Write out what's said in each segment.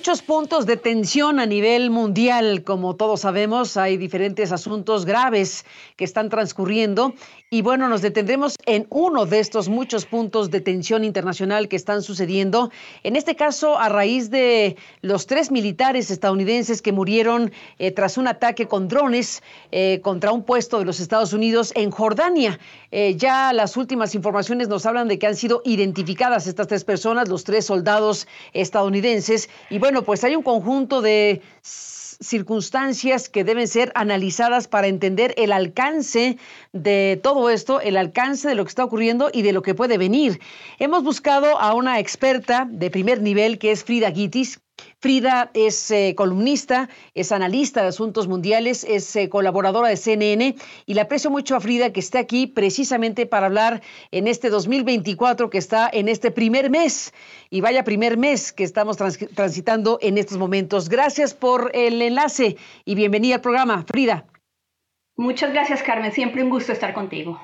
Muchos puntos de tensión a nivel mundial, como todos sabemos, hay diferentes asuntos graves que están transcurriendo. Y bueno, nos detendremos en uno de estos muchos puntos de tensión internacional que están sucediendo, en este caso a raíz de los tres militares estadounidenses que murieron eh, tras un ataque con drones eh, contra un puesto de los Estados Unidos en Jordania. Eh, ya las últimas informaciones nos hablan de que han sido identificadas estas tres personas, los tres soldados estadounidenses, y bueno, pues hay un conjunto de circunstancias que deben ser analizadas para entender el alcance de todo esto, el alcance de lo que está ocurriendo y de lo que puede venir. Hemos buscado a una experta de primer nivel que es Frida Gitis, Frida es eh, columnista, es analista de asuntos mundiales, es eh, colaboradora de CNN y le aprecio mucho a Frida que esté aquí precisamente para hablar en este 2024 que está en este primer mes y vaya primer mes que estamos transitando en estos momentos. Gracias por el enlace y bienvenida al programa, Frida. Muchas gracias, Carmen. Siempre un gusto estar contigo.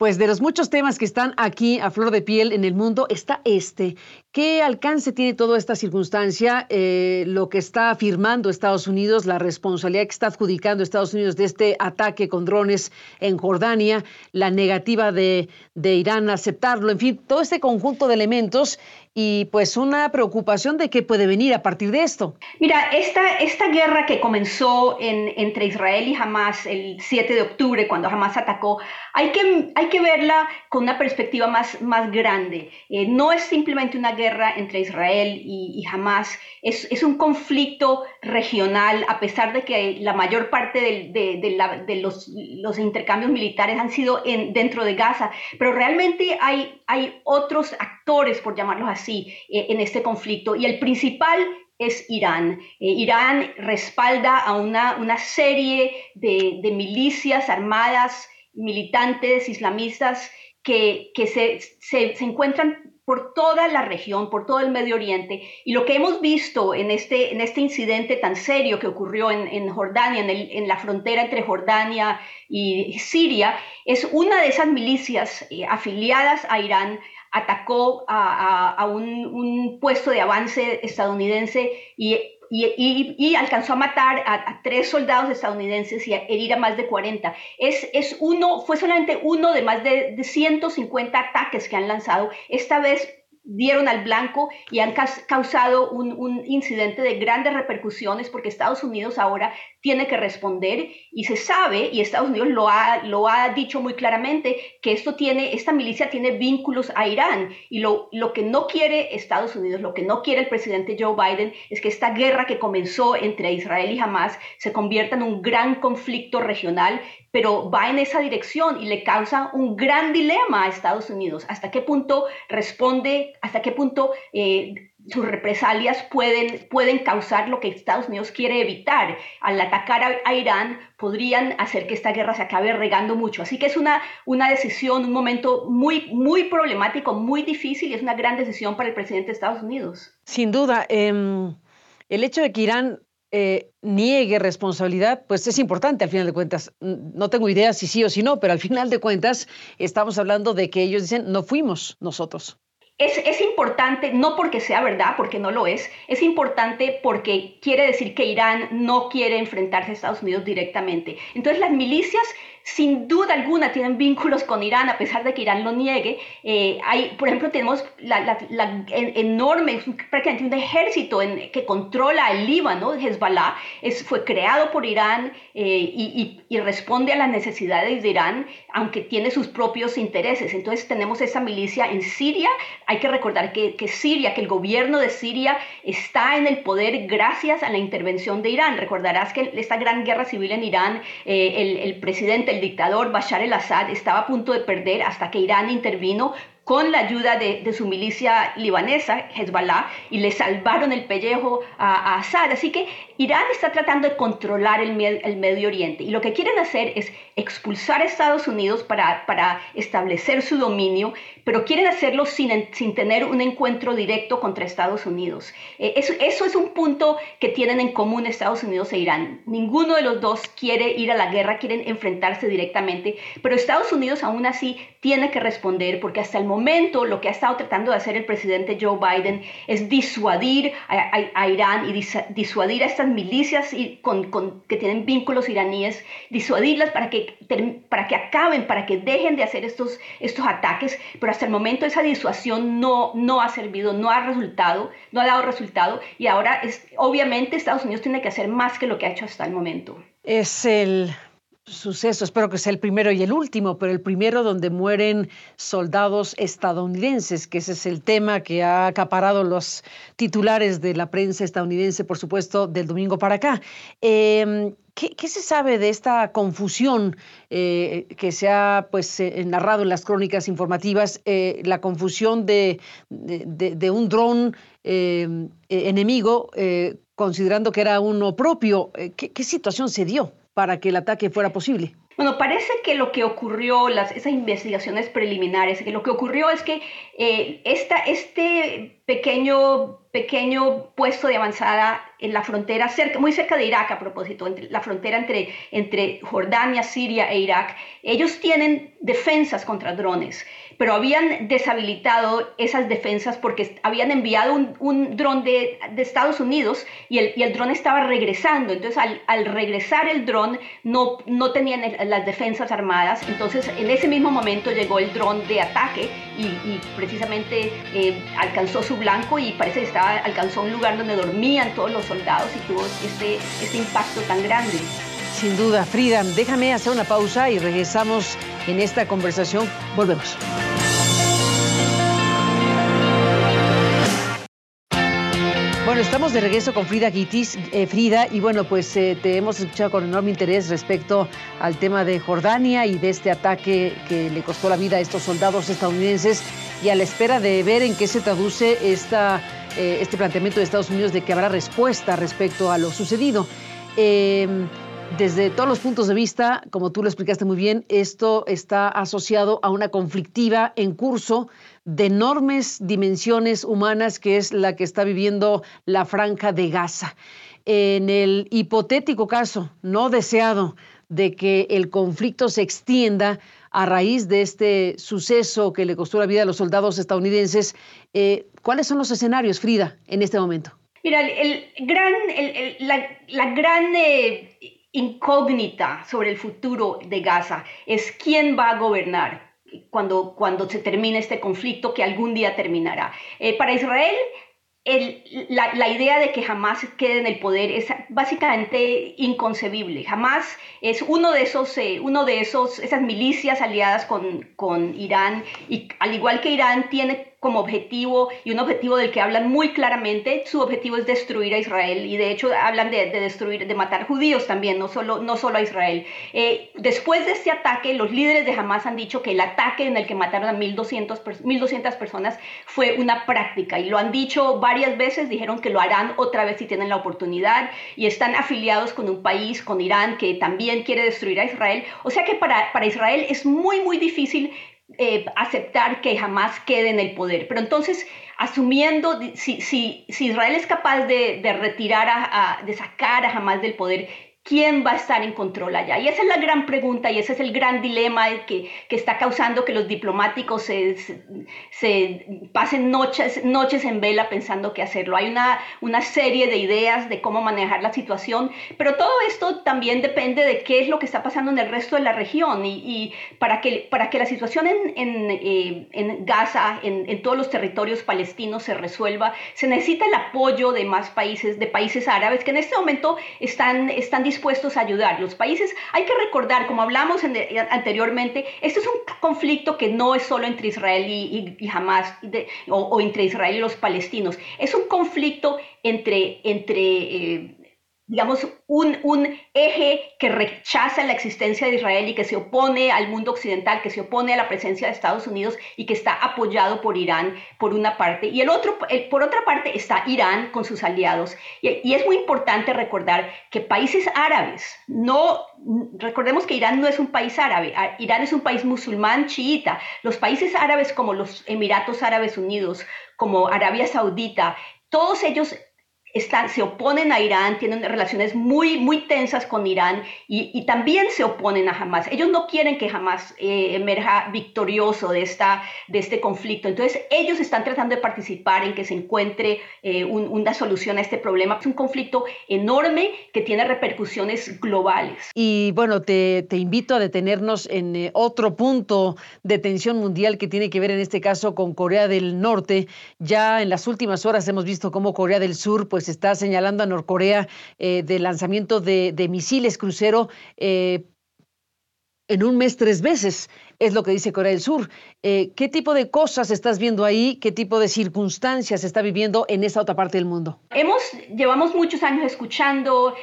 Pues de los muchos temas que están aquí a flor de piel en el mundo está este. ¿Qué alcance tiene toda esta circunstancia? Eh, lo que está afirmando Estados Unidos, la responsabilidad que está adjudicando Estados Unidos de este ataque con drones en Jordania, la negativa de, de Irán a aceptarlo, en fin, todo este conjunto de elementos y pues una preocupación de qué puede venir a partir de esto. Mira, esta, esta guerra que comenzó en, entre Israel y Hamas el 7 de octubre, cuando Hamas atacó, hay que, hay que verla con una perspectiva más, más grande. Eh, no es simplemente una guerra entre Israel y, y Hamas, es, es, un conflicto regional, a pesar de que la mayor parte de, de, la, de los, los, intercambios militares han sido en, dentro de Gaza, pero realmente hay, hay otros actores, por llamarlos así, así eh, en este conflicto. Y el principal es Irán. Eh, Irán respalda a una, una serie de, milicias armadas, militantes islamistas que, que se, se, encuentran por toda la región, por todo el Medio Oriente. Y lo que hemos visto en este, en este incidente tan serio que ocurrió en, en Jordania, en, el, en, la frontera entre Jordania y Siria, es una de esas milicias eh, afiliadas a Irán atacó a, un, puesto de avance estadounidense y, y, alcanzó a matar a, tres soldados estadounidenses y a herir a más de 40. Es, es uno, fue solamente uno de más de, de 150 ataques que han lanzado. Esta vez dieron al blanco y han causado un, incidente de grandes repercusiones porque Estados Unidos ahora tiene que responder y se sabe, y Estados Unidos lo ha, lo ha dicho muy claramente, que esto tiene, esta milicia tiene vínculos a Irán y lo, lo que no quiere Estados Unidos, lo que no quiere el presidente Joe Biden es que esta guerra que comenzó entre Israel y Hamas se convierta en un gran conflicto regional pero va en esa dirección y le causa un gran dilema a Estados Unidos. ¿Hasta qué punto responde, hasta qué punto eh, sus represalias pueden, pueden causar lo que Estados Unidos quiere evitar? Al atacar a, Irán podrían hacer que esta guerra se acabe regando mucho. Así que es una, una decisión, un momento muy, muy problemático, muy difícil y es una gran decisión para el presidente de Estados Unidos. Sin duda. Em, el hecho de que Irán eh, niegue responsabilidad, pues es importante al final de cuentas. No tengo idea si sí o si no, pero al final de cuentas estamos hablando de que ellos dicen, no fuimos nosotros. Es, es, importante, no porque sea verdad, porque no lo es, es importante porque quiere decir que Irán no quiere enfrentarse a Estados Unidos directamente. Entonces las milicias sin duda alguna tienen vínculos con Irán, a pesar de que Irán lo niegue. Eh, hay, por ejemplo, tenemos la, enorme, prácticamente un ejército que controla el Líbano, Hezbollah, es, fue creado por Irán eh, y, responde a las necesidades de Irán, aunque tiene sus propios intereses. Entonces tenemos esa milicia en Siria. Hay que recordar que, que Siria, que el gobierno de Siria está en el poder gracias a la intervención de Irán. Recordarás que esta gran guerra civil en Irán, eh, el presidente, el dictador Bashar el-Assad estaba a punto de perder hasta que Irán intervino con la ayuda de, su milicia libanesa, Hezbollah, y le salvaron el pellejo a, Assad. Así que Irán está tratando de controlar el, Medio Oriente y lo que quieren hacer es expulsar a Estados Unidos para, para establecer su dominio, pero quieren hacerlo sin, sin tener un encuentro directo contra Estados Unidos. Eh, eso, eso es un punto que tienen en común Estados Unidos e Irán. Ninguno de los dos quiere ir a la guerra, quieren enfrentarse directamente, pero Estados Unidos aún así tiene que responder porque hasta el momento momento lo que ha estado tratando de hacer el presidente Joe Biden es disuadir a, Irán y disuadir a estas milicias con, que tienen vínculos iraníes, disuadirlas para que, para que acaben, para que dejen de hacer estos, estos ataques, pero hasta el momento esa disuasión no, no ha servido, no ha resultado, no ha dado resultado y ahora obviamente Estados Unidos tiene que hacer más que lo que ha hecho hasta el momento. Es el suceso, espero que sea el primero y el último, pero el primero donde mueren soldados estadounidenses, que ese es el tema que ha acaparado los titulares de la prensa estadounidense, por supuesto, del domingo para acá. Em, ¿qué, se sabe de esta confusión eh, que se ha pues, eh, narrado en las crónicas informativas, eh, la confusión de, un dron em, enemigo, considerando que era uno propio? ¿Qué situación se dio? Para que el ataque fuera posible? Bueno, parece que lo que ocurrió, las, esas investigaciones preliminares, que lo que ocurrió es que eh, esta, este pequeño, pequeño puesto de avanzada en la frontera, cerca, muy cerca de Irak a propósito, entre, la frontera entre, entre Jordania, Siria e Irak, ellos tienen defensas contra drones pero habían deshabilitado esas defensas porque habían enviado un, un dron de, de, Estados Unidos y el, y el dron estaba regresando. Entonces, al, al, regresar el dron, no, no tenían las defensas armadas. Entonces, en ese mismo momento llegó el dron de ataque y, y precisamente eh, alcanzó su blanco y parece que estaba, alcanzó un lugar donde dormían todos los soldados y tuvo este, este impacto tan grande. Sin duda, Frida, déjame hacer una pausa y regresamos en esta conversación. Volvemos. Bueno, estamos de regreso con Frida Gitis. Eh, Frida, y bueno, pues eh, te hemos escuchado con enorme interés respecto al tema de Jordania y de este ataque que le costó la vida a estos soldados estadounidenses y a la espera de ver en qué se traduce esta, eh, este planteamiento de Estados Unidos de que habrá respuesta respecto a lo sucedido. Em, desde todos los puntos de vista, como tú lo explicaste muy bien, esto está asociado a una conflictiva en curso de enormes dimensiones humanas que es la que está viviendo la franja de Gaza. En el hipotético caso no deseado de que el conflicto se extienda a raíz de este suceso que le costó la vida a los soldados estadounidenses, eh, ¿cuáles son los escenarios, Frida, en este momento? Mira, el, gran, la, gran eh, incógnita sobre el futuro de Gaza es quién va a gobernar cuando, cuando se termine este conflicto que algún día terminará. Eh, para Israel, la, idea de que jamás quede en el poder es básicamente inconcebible. Jamás es uno de esos, eh, uno de esos, esas milicias aliadas con, con Irán y al igual que Irán tiene como objetivo y un objetivo del que hablan muy claramente. Su objetivo es destruir a Israel y de hecho hablan de, destruir, de matar judíos también, no solo, no solo a Israel. Eh, después de este ataque, los líderes de Hamas han dicho que el ataque en el que mataron a 1.200, 1200 personas fue una práctica y lo han dicho varias veces, dijeron que lo harán otra vez si tienen la oportunidad y están afiliados con un país, con Irán, que también quiere destruir a Israel. O sea que para, para Israel es muy, muy difícil eh, aceptar que jamás quede en el poder. Pero entonces, asumiendo, si, si, si Israel es capaz de, de retirar, a, de sacar a jamás del poder, ¿Quién va a estar en control allá? Y esa es la gran pregunta y ese es el gran dilema que, que está causando que los diplomáticos se, se, pasen noches, noches en vela pensando qué hacerlo. Hay una, una serie de ideas de cómo manejar la situación, pero todo esto también depende de qué es lo que está pasando en el resto de la región y, y para, que, para que la situación en, en, eh, en Gaza, en, en, todos los territorios palestinos se resuelva, se necesita el apoyo de más países, de países árabes que en este momento están, están a ayudar. Los países, hay que recordar, como hablamos anteriormente, este es un conflicto que no es solo entre Israel y, y, Hamas o, entre Israel y los palestinos, es un conflicto entre, entre eh, digamos, un, un, eje que rechaza la existencia de Israel y que se opone al mundo occidental, que se opone a la presencia de Estados Unidos y que está apoyado por Irán por una parte. Y el otro, por otra parte está Irán con sus aliados. Y, y, es muy importante recordar que países árabes, no, recordemos que Irán no es un país árabe, Irán es un país musulmán chiita. Los países árabes como los Emiratos Árabes Unidos, como Arabia Saudita, todos ellos están, se oponen a Irán, tienen relaciones muy, muy tensas con Irán y, también se oponen a Hamas. Ellos no quieren que Hamas eh, emerja victorioso de, esta, de este conflicto. Entonces, ellos están tratando de participar en que se encuentre eh, una solución a este problema. Es un conflicto enorme que tiene repercusiones globales. Y bueno, te, te invito a detenernos en eh, otro punto de tensión mundial que tiene que ver en este caso con Corea del Norte. Ya en las últimas horas hemos visto cómo Corea del Sur, pues, se está señalando a Norcorea eh, del lanzamiento de, misiles crucero eh, en un mes tres veces, es lo que dice Corea del Sur. Eh, ¿Qué tipo de cosas estás viendo ahí? ¿Qué tipo de circunstancias está viviendo en esa otra parte del mundo? Hemos, llevamos muchos años escuchando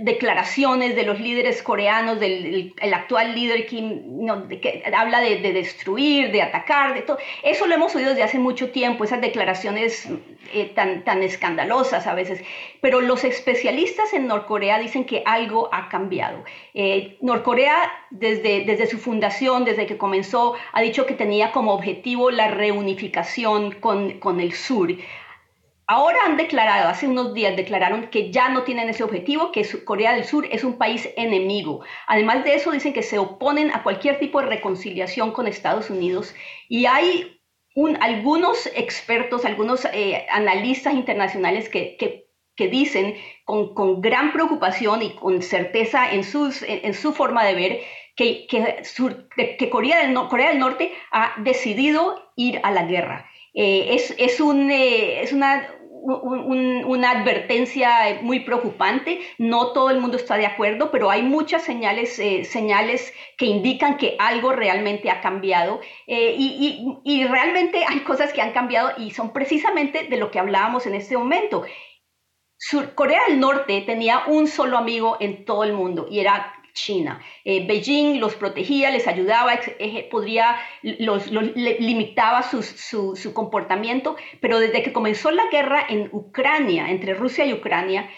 declaraciones de los líderes coreanos, del el actual líder Kim, que habla de, destruir, de atacar, de todo. Eso lo hemos oído desde hace mucho tiempo, esas declaraciones eh, tan, tan escandalosas a veces. Pero los especialistas en Norcorea dicen que algo ha cambiado. Eh, Norcorea, desde, desde su fundación, desde que comenzó, ha dicho que tenía como objetivo la reunificación con, con el sur. Ahora han declarado, hace unos días declararon que ya no tienen ese objetivo, que Corea del Sur es un país enemigo. Además de eso, dicen que se oponen a cualquier tipo de reconciliación con Estados Unidos y hay algunos expertos, algunos eh, analistas internacionales que, que, dicen con, con, gran preocupación y con certeza en, sus, en, su forma de ver que, que Corea, del, Corea del Norte ha decidido ir a la guerra. Eh, es, es, un, eh, es una, una advertencia muy preocupante. No todo el mundo está de acuerdo, pero hay muchas señales, eh, señales que indican que algo realmente ha cambiado. y, y, realmente hay cosas que han cambiado y son precisamente de lo que hablábamos en este momento. Corea del Norte tenía un solo amigo en todo el mundo y era China. Eh, Beijing los protegía, les ayudaba, podría, los, limitaba su, su, comportamiento, pero desde que comenzó la guerra en Ucrania, entre Rusia y Ucrania,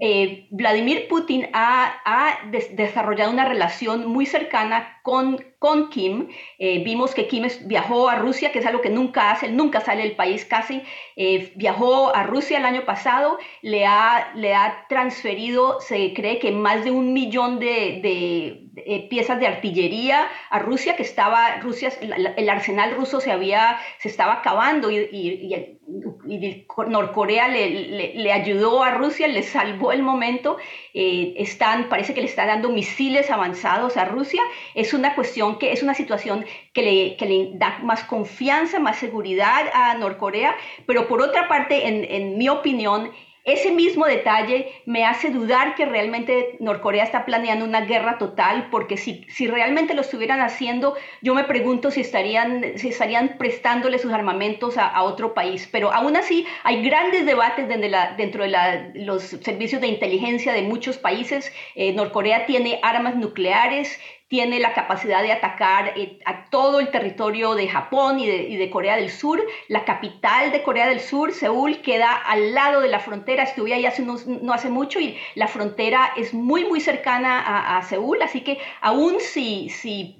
eh, Vladimir Putin ha, desarrollado una relación muy cercana con, con Kim. Eh, vimos que Kim viajó a Rusia, que es algo que nunca hace, nunca sale del país casi. Eh, viajó a Rusia el año pasado, le ha, le ha transferido, se cree que más de un millón de, piezas de artillería a Rusia, que estaba, Rusia, el arsenal ruso se había, se estaba acabando y, y, Norcorea le, le, ayudó a Rusia, le salvó el momento. Eh, están, parece que le está dando misiles avanzados a Rusia. Es una cuestión que es una situación que le, da más confianza, más seguridad a Norcorea, pero por otra parte, en, mi opinión, ese mismo detalle me hace dudar que realmente Norcorea está planeando una guerra total, porque si, realmente lo estuvieran haciendo, yo me pregunto si estarían, si estarían prestándole sus armamentos a, otro país. Pero aún así hay grandes debates dentro de, la, dentro de los servicios de inteligencia de muchos países. Eh, Norcorea tiene armas nucleares, tiene la capacidad de atacar eh, a todo el territorio de Japón y de, Corea del Sur. La capital de Corea del Sur, Seúl, queda al lado de la frontera. Estuve ahí hace no hace mucho y la frontera es muy, muy cercana a, Seúl. Así que aún si, si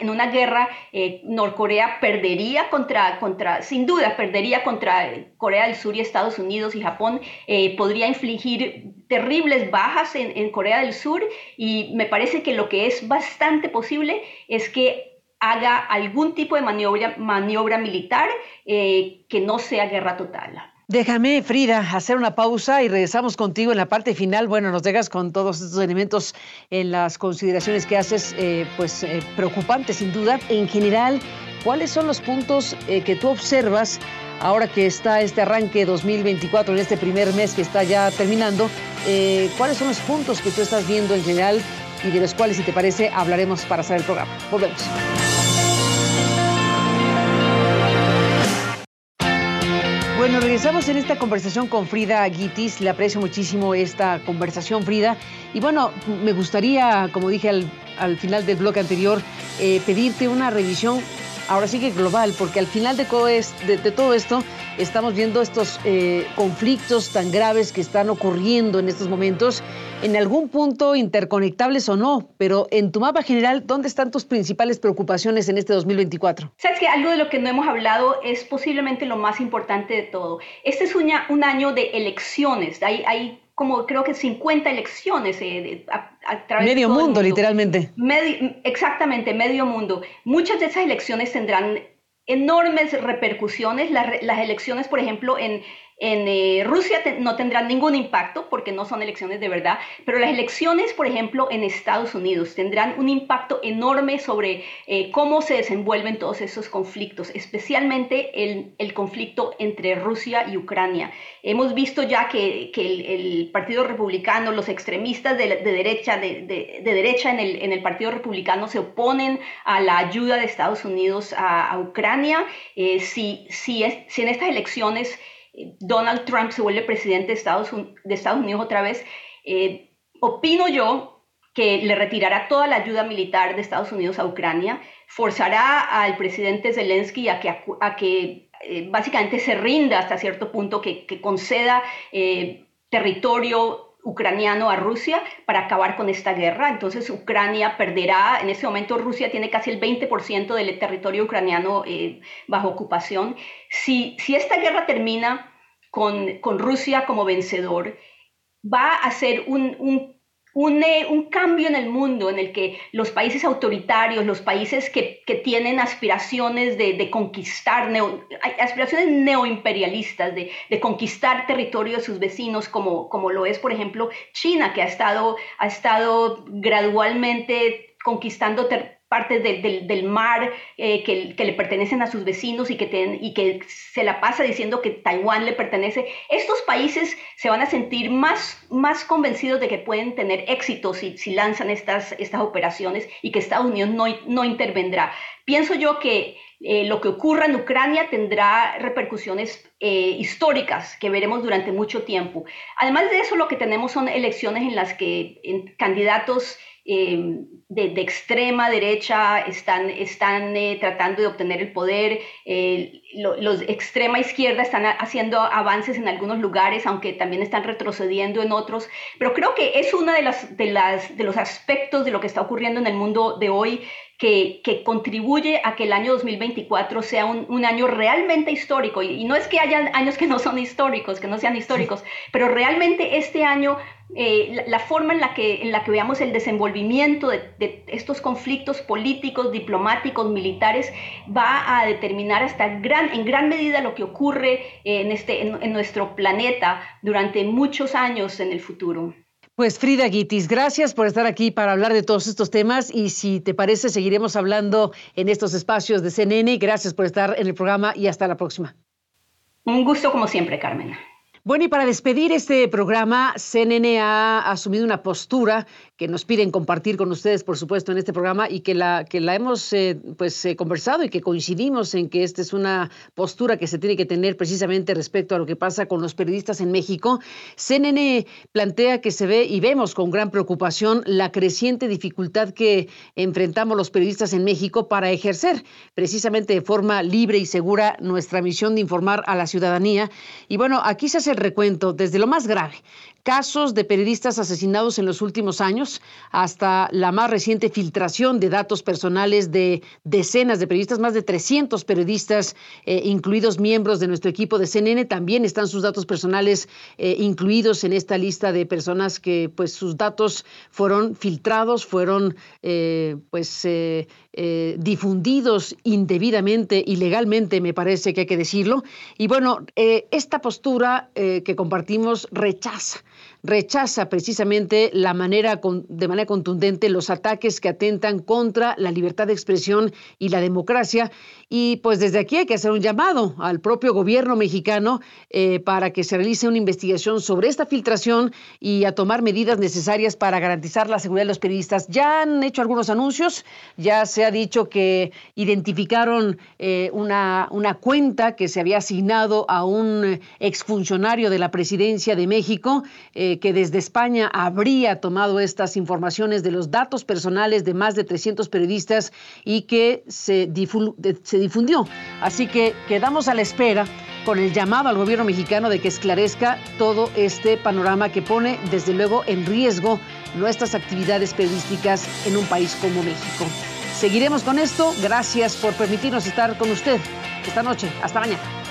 en una guerra eh, Norcorea perdería contra, contra, sin duda, perdería contra Corea del Sur y Estados Unidos y Japón, eh, podría infligir terribles bajas en, Corea del Sur y me parece que lo que es bastante posible es que haga algún tipo de maniobra, maniobra militar eh, que no sea guerra total. Déjame, Frida, hacer una pausa y regresamos contigo en la parte final. Bueno, nos dejas con todos estos elementos en las consideraciones que haces, eh, pues eh, preocupantes sin duda. En general, ¿cuáles son los puntos que tú observas ahora que está este arranque 2024, en este primer mes que está ya terminando? ¿Cuáles son los puntos que tú estás viendo en general y de los cuales, si te parece, hablaremos para hacer el programa. Volvemos. Bueno, regresamos en esta conversación con Frida Guitis. Le aprecio muchísimo esta conversación, Frida. Y bueno, me gustaría, como dije al, final del bloque anterior, eh, pedirte una revisión ahora sí que global, porque al final de, todo esto estamos viendo estos eh, conflictos tan graves que están ocurriendo en estos momentos, en algún punto interconectables o no, pero en tu mapa general, ¿dónde están tus principales preocupaciones en este 2024? Sabes que algo de lo que no hemos hablado es posiblemente lo más importante de todo. Este es un, año de elecciones, hay, hay como creo que 50 elecciones eh, a, través medio de mundo, literalmente. exactamente, medio mundo. Muchas de esas elecciones tendrán enormes repercusiones. las elecciones, por ejemplo, en, en eh, Rusia no tendrán ningún impacto porque no son elecciones de verdad, pero las elecciones, por ejemplo, en Estados Unidos tendrán un impacto enorme sobre eh, cómo se desenvuelven todos esos conflictos, especialmente el, conflicto entre Rusia y Ucrania. Hemos visto ya que, el, Partido Republicano, los extremistas de, de derecha, de, de, derecha en el, Partido Republicano se oponen a la ayuda de Estados Unidos a, Ucrania. Eh, si, si, si en estas elecciones Donald Trump se vuelve presidente de Estados, Unidos otra vez, eh, opino yo que le retirará toda la ayuda militar de Estados Unidos a Ucrania, forzará al presidente Zelensky a que, a que eh, básicamente se rinda hasta cierto punto, que, conceda eh, territorio ucraniano a Rusia para acabar con esta guerra. Entonces Ucrania perderá, en este momento Rusia tiene casi el 20% del territorio ucraniano eh, bajo ocupación. Si, si esta guerra termina con, con Rusia como vencedor, va a ser un, un un, un, cambio en el mundo en el que los países autoritarios, los países que, que tienen aspiraciones de, de conquistar, neo, aspiraciones neoimperialistas, de, de, conquistar territorio de sus vecinos, como, como lo es, por ejemplo, China, que ha estado, ha estado gradualmente conquistando territorio partes del mar eh, que, que, le pertenecen a sus vecinos y que, y que se la pasa diciendo que Taiwán le pertenece, estos países se van a sentir más, más convencidos de que pueden tener éxito si, si lanzan estas, estas operaciones y que Estados Unidos no, no intervendrá. Pienso yo que eh, lo que ocurra en Ucrania tendrá repercusiones eh, históricas que veremos durante mucho tiempo. Además de eso, lo que tenemos son elecciones en las que candidatos Em, de, extrema derecha están, están eh, tratando de obtener el poder, eh, los extrema izquierda están haciendo avances en algunos lugares, aunque también están retrocediendo en otros, pero creo que es uno de, las, de, las, de los aspectos de lo que está ocurriendo en el mundo de hoy que, que, contribuye a que el año 2024 sea un, un año realmente histórico. Y, y, no es que haya años que no son históricos, que no sean históricos, pero realmente este año eh, la, forma en la, que, en la que veamos el desenvolvimiento de, estos conflictos políticos, diplomáticos, militares, va a determinar hasta gran, en gran medida lo que ocurre en, este, en, nuestro planeta durante muchos años en el futuro. Pues Frida Guitis, gracias por estar aquí para hablar de todos estos temas y si te parece seguiremos hablando en estos espacios de CNN. Gracias por estar en el programa y hasta la próxima. Un gusto como siempre, Carmen. Bueno, y para despedir este programa, CNN ha asumido una postura que nos piden compartir con ustedes, por supuesto, en este programa y que la, que la hemos eh, pues, eh, conversado y que coincidimos en que esta es una postura que se tiene que tener precisamente respecto a lo que pasa con los periodistas en México. CNN plantea que se ve y vemos con gran preocupación la creciente dificultad que enfrentamos los periodistas en México para ejercer precisamente de forma libre y segura nuestra misión de informar a la ciudadanía. Y bueno, aquí se hace el recuento desde lo más grave casos de periodistas asesinados en los últimos años, hasta la más reciente filtración de datos personales de decenas de periodistas, más de 300 periodistas, eh, incluidos miembros de nuestro equipo de CNN. También están sus datos personales eh, incluidos en esta lista de personas que, pues, sus datos fueron filtrados, fueron, eh, pues, difundidos indebidamente, ilegalmente, me parece que hay que decirlo. Y bueno, esta postura que compartimos rechaza rechaza precisamente la manera de manera contundente los ataques que atentan contra la libertad de expresión y la democracia. Y pues desde aquí hay que hacer un llamado al propio gobierno mexicano eh, para que se realice una investigación sobre esta filtración y a tomar medidas necesarias para garantizar la seguridad de los periodistas. Ya han hecho algunos anuncios, ya se ha dicho que identificaron eh, una, una cuenta que se había asignado a un exfuncionario de la presidencia de México eh, que desde España habría tomado estas informaciones de los datos personales de más de 300 periodistas y que se, se difundió. Así que quedamos a la espera con el llamado al gobierno mexicano de que esclarezca todo este panorama que pone desde luego en riesgo nuestras actividades periodísticas en un país como México. Seguiremos con esto. Gracias por permitirnos estar con usted esta noche. Hasta mañana.